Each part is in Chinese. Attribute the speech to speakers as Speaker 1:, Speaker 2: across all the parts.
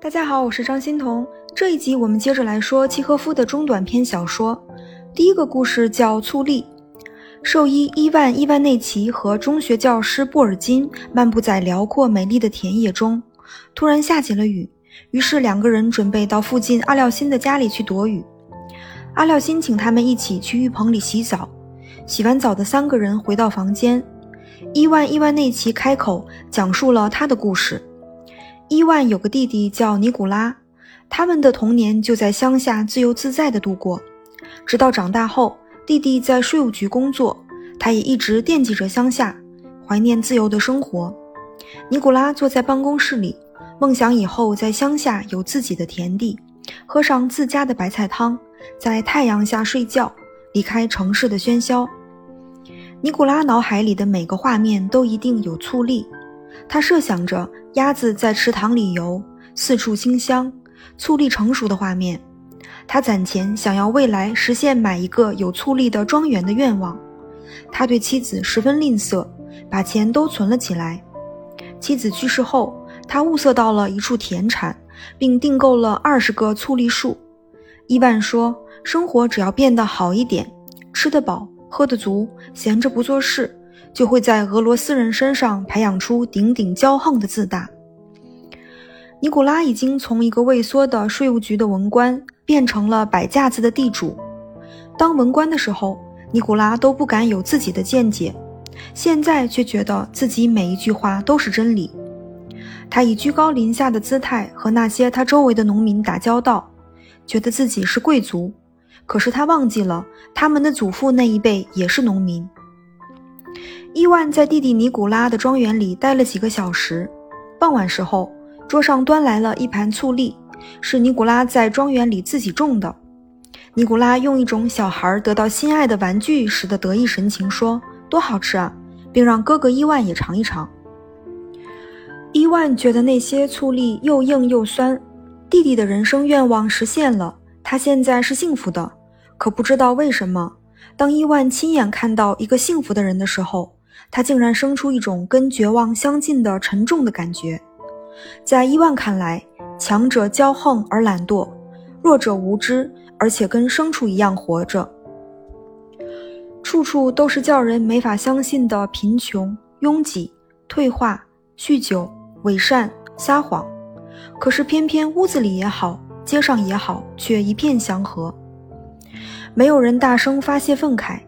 Speaker 1: 大家好，我是张欣彤。这一集我们接着来说契诃夫的中短篇小说。第一个故事叫《醋栗》。兽医伊万·伊万内奇和中学教师布尔金漫步在辽阔美丽的田野中，突然下起了雨。于是两个人准备到附近阿廖辛的家里去躲雨。阿廖辛请他们一起去浴棚里洗澡。洗完澡的三个人回到房间，伊万·伊万内奇开口讲述了他的故事。伊万有个弟弟叫尼古拉，他们的童年就在乡下自由自在地度过。直到长大后，弟弟在税务局工作，他也一直惦记着乡下，怀念自由的生活。尼古拉坐在办公室里，梦想以后在乡下有自己的田地，喝上自家的白菜汤，在太阳下睡觉，离开城市的喧嚣。尼古拉脑海里的每个画面都一定有醋栗。他设想着鸭子在池塘里游，四处清香，醋栗成熟的画面。他攒钱，想要未来实现买一个有醋栗的庄园的愿望。他对妻子十分吝啬，把钱都存了起来。妻子去世后，他物色到了一处田产，并订购了二十个醋栗树。伊万说：“生活只要变得好一点，吃得饱，喝得足，闲着不做事。”就会在俄罗斯人身上培养出顶顶骄横的自大。尼古拉已经从一个畏缩的税务局的文官变成了摆架子的地主。当文官的时候，尼古拉都不敢有自己的见解，现在却觉得自己每一句话都是真理。他以居高临下的姿态和那些他周围的农民打交道，觉得自己是贵族。可是他忘记了，他们的祖父那一辈也是农民。伊万在弟弟尼古拉的庄园里待了几个小时。傍晚时候，桌上端来了一盘醋栗，是尼古拉在庄园里自己种的。尼古拉用一种小孩得到心爱的玩具时的得意神情说：“多好吃啊！”并让哥哥伊万也尝一尝。伊万觉得那些醋栗又硬又酸。弟弟的人生愿望实现了，他现在是幸福的。可不知道为什么，当伊万亲眼看到一个幸福的人的时候，他竟然生出一种跟绝望相近的沉重的感觉。在伊万看来，强者骄横而懒惰，弱者无知，而且跟牲畜一样活着。处处都是叫人没法相信的贫穷、拥挤、退化、酗酒、伪善、撒谎。可是偏偏屋子里也好，街上也好，却一片祥和。没有人大声发泄愤慨。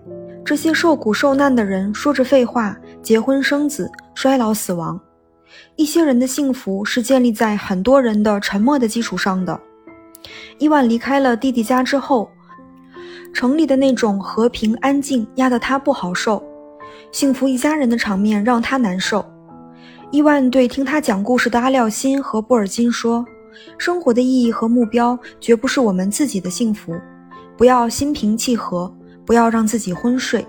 Speaker 1: 这些受苦受难的人说着废话，结婚生子，衰老死亡。一些人的幸福是建立在很多人的沉默的基础上的。伊万离开了弟弟家之后，城里的那种和平安静压得他不好受，幸福一家人的场面让他难受。伊万对听他讲故事的阿廖辛和布尔金说：“生活的意义和目标绝不是我们自己的幸福，不要心平气和。”不要让自己昏睡。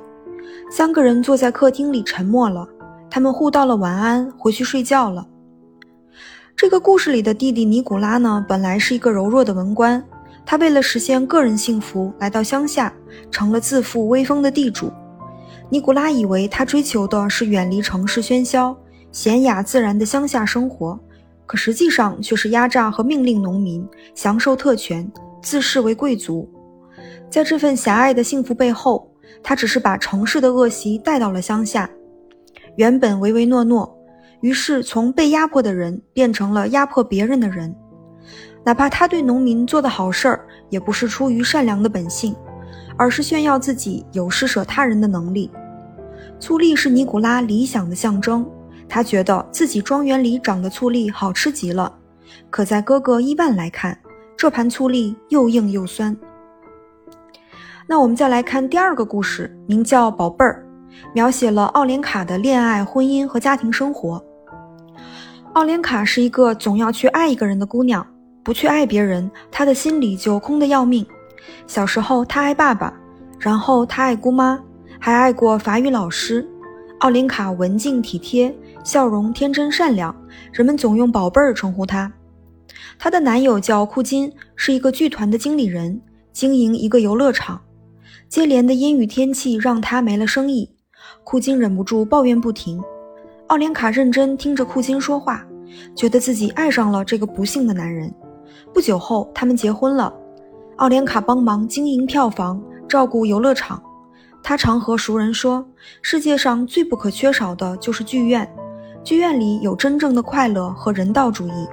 Speaker 1: 三个人坐在客厅里沉默了，他们互道了晚安，回去睡觉了。这个故事里的弟弟尼古拉呢，本来是一个柔弱的文官，他为了实现个人幸福，来到乡下，成了自负威风的地主。尼古拉以为他追求的是远离城市喧嚣、闲雅自然的乡下生活，可实际上却是压榨和命令农民，享受特权，自视为贵族。在这份狭隘的幸福背后，他只是把城市的恶习带到了乡下。原本唯唯诺诺，于是从被压迫的人变成了压迫别人的人。哪怕他对农民做的好事儿，也不是出于善良的本性，而是炫耀自己有施舍他人的能力。醋栗是尼古拉理想的象征，他觉得自己庄园里长的醋栗好吃极了。可在哥哥伊万来看，这盘醋栗又硬又酸。那我们再来看第二个故事，名叫《宝贝儿》，描写了奥连卡的恋爱、婚姻和家庭生活。奥连卡是一个总要去爱一个人的姑娘，不去爱别人，她的心里就空得要命。小时候，她爱爸爸，然后她爱姑妈，还爱过法语老师。奥莲卡文静体贴，笑容天真善良，人们总用“宝贝儿”称呼她。她的男友叫库金，是一个剧团的经理人，经营一个游乐场。接连的阴雨天气让他没了生意，库金忍不住抱怨不停。奥连卡认真听着库金说话，觉得自己爱上了这个不幸的男人。不久后，他们结婚了。奥连卡帮忙经营票房，照顾游乐场。他常和熟人说：“世界上最不可缺少的就是剧院，剧院里有真正的快乐和人道主义。”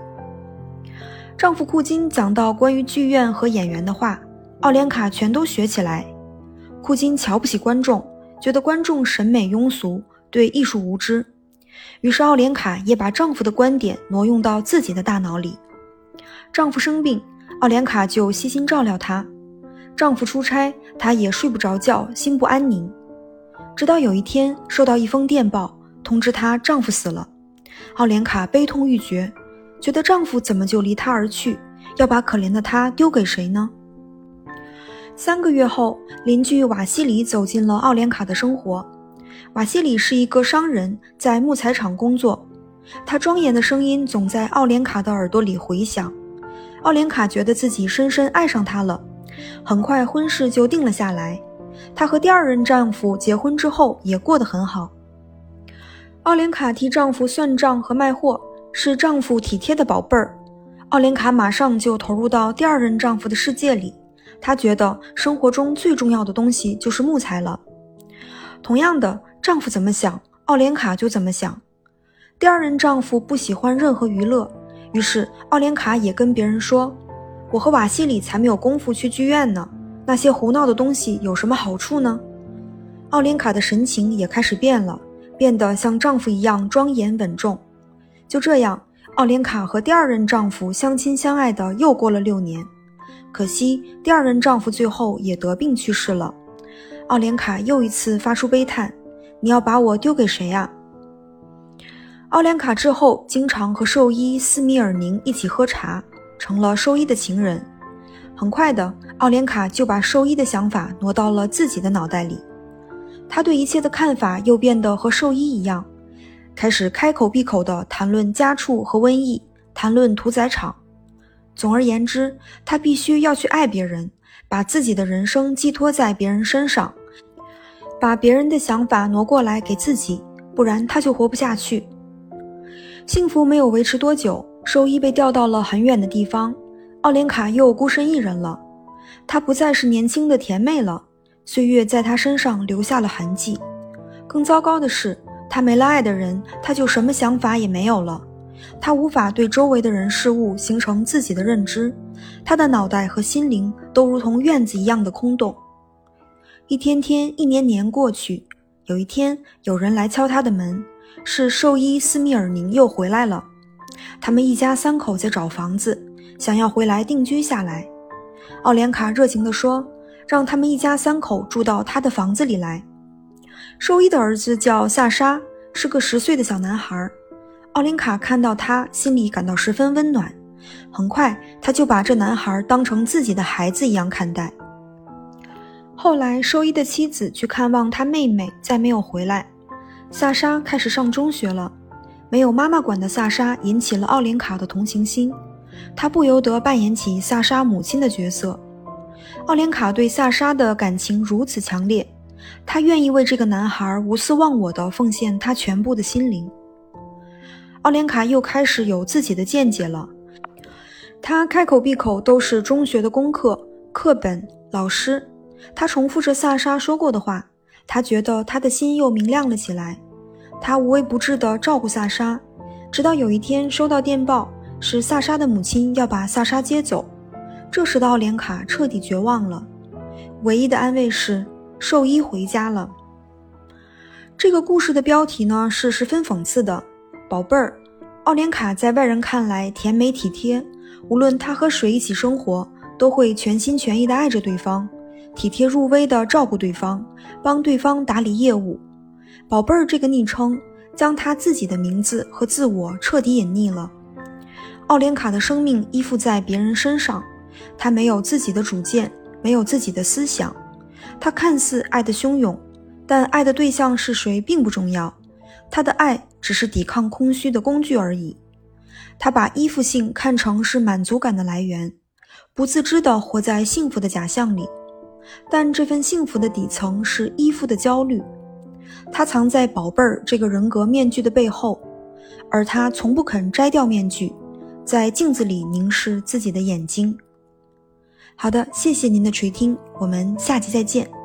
Speaker 1: 丈夫库金讲到关于剧院和演员的话，奥连卡全都学起来。库金瞧不起观众，觉得观众审美庸俗，对艺术无知。于是奥莲卡也把丈夫的观点挪用到自己的大脑里。丈夫生病，奥莲卡就悉心照料他；丈夫出差，她也睡不着觉，心不安宁。直到有一天，收到一封电报，通知她丈夫死了。奥莲卡悲痛欲绝。觉得丈夫怎么就离她而去？要把可怜的她丢给谁呢？三个月后，邻居瓦西里走进了奥连卡的生活。瓦西里是一个商人，在木材厂工作。他庄严的声音总在奥连卡的耳朵里回响。奥连卡觉得自己深深爱上他了。很快，婚事就定了下来。她和第二任丈夫结婚之后，也过得很好。奥连卡替丈夫算账和卖货。是丈夫体贴的宝贝儿，奥连卡马上就投入到第二任丈夫的世界里。她觉得生活中最重要的东西就是木材了。同样的，丈夫怎么想，奥莲卡就怎么想。第二任丈夫不喜欢任何娱乐，于是奥莲卡也跟别人说：“我和瓦西里才没有功夫去剧院呢，那些胡闹的东西有什么好处呢？”奥莲卡的神情也开始变了，变得像丈夫一样庄严稳重。就这样，奥莲卡和第二任丈夫相亲相爱的又过了六年。可惜，第二任丈夫最后也得病去世了。奥连卡又一次发出悲叹：“你要把我丢给谁呀？”奥连卡之后经常和兽医斯米尔宁一起喝茶，成了兽医的情人。很快的，奥连卡就把兽医的想法挪到了自己的脑袋里。他对一切的看法又变得和兽医一样。开始开口闭口地谈论家畜和瘟疫，谈论屠宰场。总而言之，他必须要去爱别人，把自己的人生寄托在别人身上，把别人的想法挪过来给自己，不然他就活不下去。幸福没有维持多久，兽医被调到了很远的地方，奥莲卡又孤身一人了。她不再是年轻的甜妹了，岁月在她身上留下了痕迹。更糟糕的是。他没了爱的人，他就什么想法也没有了。他无法对周围的人事物形成自己的认知，他的脑袋和心灵都如同院子一样的空洞。一天天，一年年过去，有一天，有人来敲他的门，是兽医斯密尔宁又回来了。他们一家三口在找房子，想要回来定居下来。奥连卡热情地说：“让他们一家三口住到他的房子里来。”兽医的儿子叫萨沙，是个十岁的小男孩。奥林卡看到他，心里感到十分温暖。很快，他就把这男孩当成自己的孩子一样看待。后来，兽医的妻子去看望他妹妹，再没有回来。萨沙开始上中学了。没有妈妈管的萨沙引起了奥林卡的同情心，他不由得扮演起萨沙母亲的角色。奥林卡对萨沙的感情如此强烈。他愿意为这个男孩无私忘我的奉献他全部的心灵。奥连卡又开始有自己的见解了。他开口闭口都是中学的功课、课本、老师。他重复着萨沙说过的话。他觉得他的心又明亮了起来。他无微不至地照顾萨沙，直到有一天收到电报，是萨沙的母亲要把萨沙接走。这时的奥连卡彻底绝望了。唯一的安慰是。兽医回家了。这个故事的标题呢是十分讽刺的。宝贝儿，奥莲卡在外人看来甜美体贴，无论她和谁一起生活，都会全心全意地爱着对方，体贴入微地照顾对方，帮对方打理业务。宝贝儿这个昵称将他自己的名字和自我彻底隐匿了。奥莲卡的生命依附在别人身上，他没有自己的主见，没有自己的思想。他看似爱得汹涌，但爱的对象是谁并不重要，他的爱只是抵抗空虚的工具而已。他把依附性看成是满足感的来源，不自知地活在幸福的假象里。但这份幸福的底层是依附的焦虑，它藏在“宝贝儿”这个人格面具的背后。而他从不肯摘掉面具，在镜子里凝视自己的眼睛。好的，谢谢您的垂听，我们下期再见。